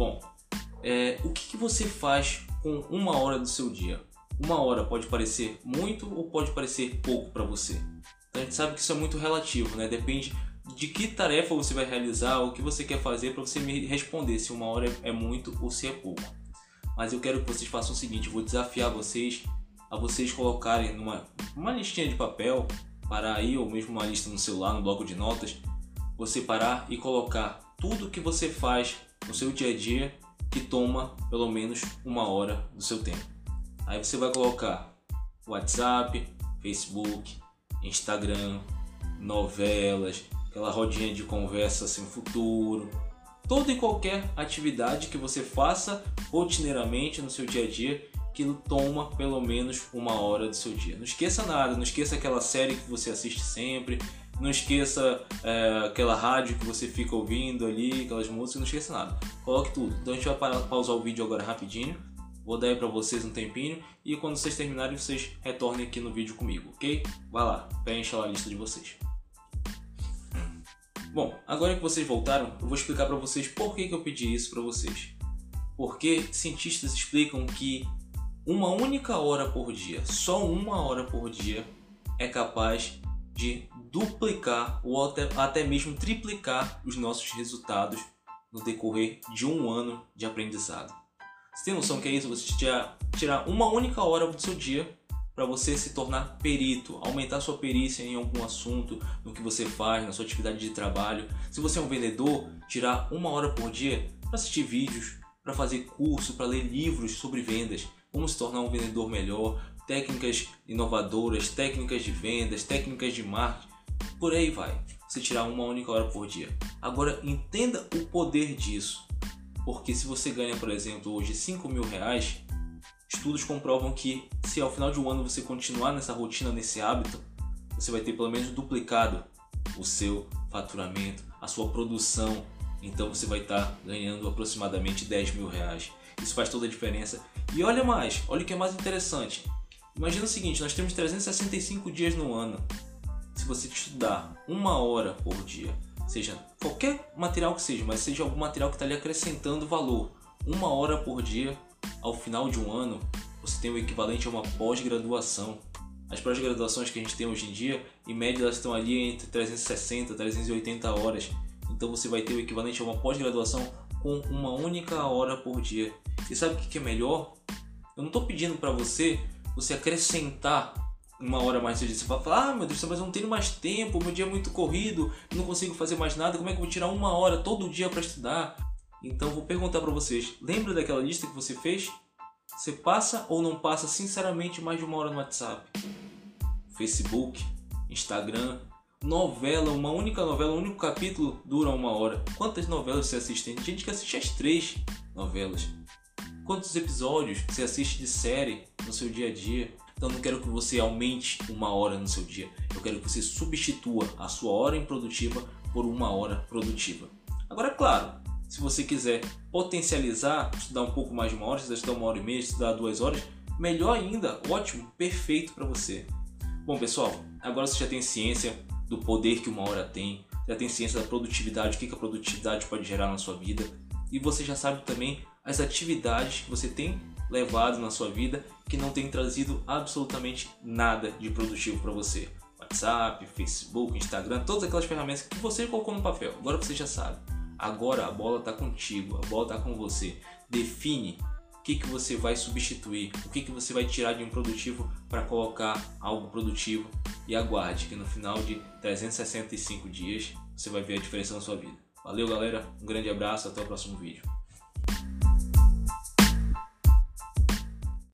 Bom, é, o que, que você faz com uma hora do seu dia? Uma hora pode parecer muito ou pode parecer pouco para você. A gente sabe que isso é muito relativo, né? Depende de que tarefa você vai realizar, o que você quer fazer para você me responder se uma hora é muito ou se é pouco. Mas eu quero que vocês façam o seguinte, vou desafiar vocês a vocês colocarem numa uma listinha de papel, parar aí ou mesmo uma lista no celular, no bloco de notas, você parar e colocar tudo que você faz no seu dia a dia que toma pelo menos uma hora do seu tempo. Aí você vai colocar WhatsApp, Facebook, Instagram, novelas, aquela rodinha de conversa sem futuro, toda e qualquer atividade que você faça rotineiramente no seu dia a dia que toma pelo menos uma hora do seu dia. Não esqueça nada, não esqueça aquela série que você assiste sempre, não esqueça é, aquela rádio que você fica ouvindo ali, aquelas músicas, não esqueça nada. Coloque tudo. Então a gente vai pausar o vídeo agora rapidinho. Vou dar aí para vocês um tempinho e quando vocês terminarem vocês retornem aqui no vídeo comigo, ok? Vai lá, preencha lá a lista de vocês. Bom, agora que vocês voltaram, eu vou explicar para vocês por que, que eu pedi isso para vocês. Porque cientistas explicam que uma única hora por dia, só uma hora por dia, é capaz de duplicar ou até, até mesmo triplicar os nossos resultados no decorrer de um ano de aprendizado. Você tem noção que é isso? Você tirar, tirar uma única hora do seu dia para você se tornar perito, aumentar sua perícia em algum assunto, no que você faz, na sua atividade de trabalho. Se você é um vendedor, tirar uma hora por dia para assistir vídeos, para fazer curso, para ler livros sobre vendas, como se tornar um vendedor melhor, técnicas inovadoras, técnicas de vendas, técnicas de marketing, por aí vai. Você tirar uma única hora por dia. Agora entenda o poder disso, porque se você ganha, por exemplo, hoje 5 mil reais, Estudos comprovam que se ao final de um ano você continuar nessa rotina, nesse hábito, você vai ter pelo menos duplicado o seu faturamento, a sua produção. Então você vai estar ganhando aproximadamente 10 mil reais. Isso faz toda a diferença. E olha mais, olha o que é mais interessante. Imagina o seguinte, nós temos 365 dias no ano. Se você estudar uma hora por dia, seja qualquer material que seja, mas seja algum material que está lhe acrescentando valor, uma hora por dia, ao final de um ano, você tem o equivalente a uma pós-graduação. As pós-graduações que a gente tem hoje em dia, em média, elas estão ali entre 360 e 380 horas. Então você vai ter o equivalente a uma pós-graduação com uma única hora por dia. E sabe o que é melhor? Eu não estou pedindo para você você acrescentar uma hora mais dia. Você vai falar, ah meu Deus, mas eu não tenho mais tempo, meu dia é muito corrido, não consigo fazer mais nada, como é que eu vou tirar uma hora todo dia para estudar? Então vou perguntar para vocês, lembra daquela lista que você fez? Você passa ou não passa sinceramente mais de uma hora no WhatsApp? Facebook, Instagram, novela, uma única novela, um único capítulo dura uma hora. Quantas novelas você assiste? Tem gente que assiste as três novelas. Quantos episódios você assiste de série no seu dia a dia? Então não quero que você aumente uma hora no seu dia. Eu quero que você substitua a sua hora improdutiva por uma hora produtiva. Agora, é claro, se você quiser potencializar, estudar um pouco mais de uma hora, estudar uma hora e meia, estudar duas horas, melhor ainda, ótimo, perfeito para você. Bom pessoal, agora você já tem ciência do poder que uma hora tem, já tem ciência da produtividade, o que a produtividade pode gerar na sua vida, e você já sabe também as atividades que você tem levado na sua vida que não tem trazido absolutamente nada de produtivo para você. WhatsApp, Facebook, Instagram, todas aquelas ferramentas que você colocou no papel. Agora você já sabe. Agora a bola está contigo, a bola está com você. Define o que, que você vai substituir, o que, que você vai tirar de um produtivo para colocar algo produtivo e aguarde que no final de 365 dias você vai ver a diferença na sua vida. Valeu galera, um grande abraço, até o próximo vídeo.